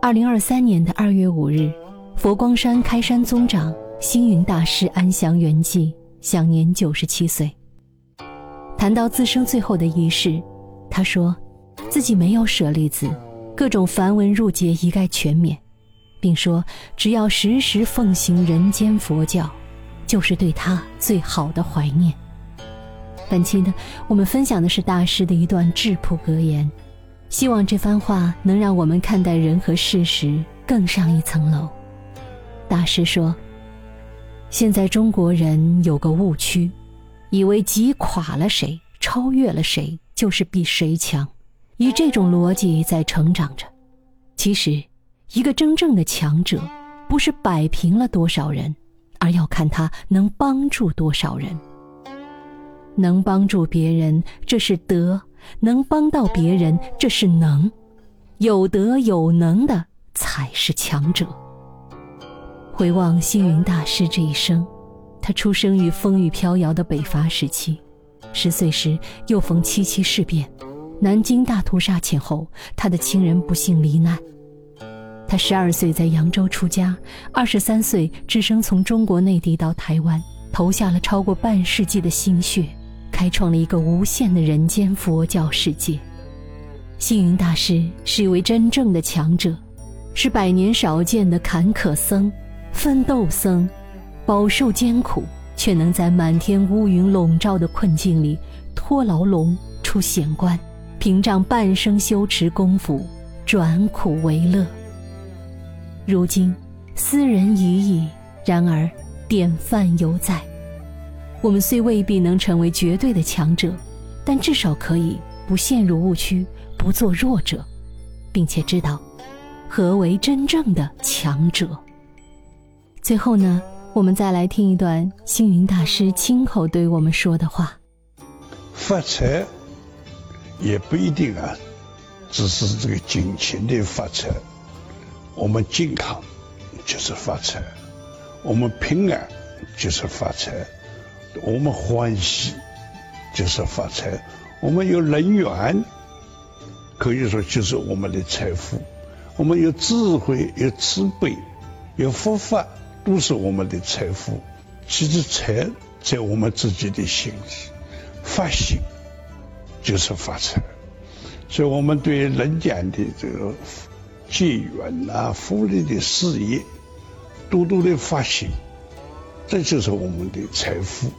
二零二三年的二月五日，佛光山开山宗长星云大师安详圆寂，享年九十七岁。谈到自生最后的仪式，他说，自己没有舍利子，各种繁文缛节一概全免，并说只要时时奉行人间佛教，就是对他最好的怀念。本期呢，我们分享的是大师的一段质朴格言，希望这番话能让我们看待人和事时更上一层楼。大师说：“现在中国人有个误区，以为挤垮了谁、超越了谁，就是比谁强，以这种逻辑在成长着。其实，一个真正的强者，不是摆平了多少人，而要看他能帮助多少人。”能帮助别人，这是德；能帮到别人，这是能。有德有能的才是强者。回望星云大师这一生，他出生于风雨飘摇的北伐时期，十岁时又逢七七事变，南京大屠杀前后，他的亲人不幸罹难。他十二岁在扬州出家，二十三岁只身从中国内地到台湾，投下了超过半世纪的心血。开创了一个无限的人间佛教世界。星云大师是一位真正的强者，是百年少见的坎坷僧、奋斗僧，饱受艰苦，却能在满天乌云笼罩的困境里脱牢笼出险关，凭仗半生修持功夫转苦为乐。如今，斯人已矣，然而典范犹在。我们虽未必能成为绝对的强者，但至少可以不陷入误区，不做弱者，并且知道何为真正的强者。最后呢，我们再来听一段星云大师亲口对我们说的话：发财也不一定啊，只是这个金钱的发财。我们健康就是发财，我们平安就是发财。我们欢喜就是发财，我们有人缘，可以说就是我们的财富；我们有智慧、有慈悲、有佛法，都是我们的财富。其实财在我们自己的心里，发心就是发财。所以我们对人间的这个结缘啊、福利的事业，多多的发心。这就是我们的财富。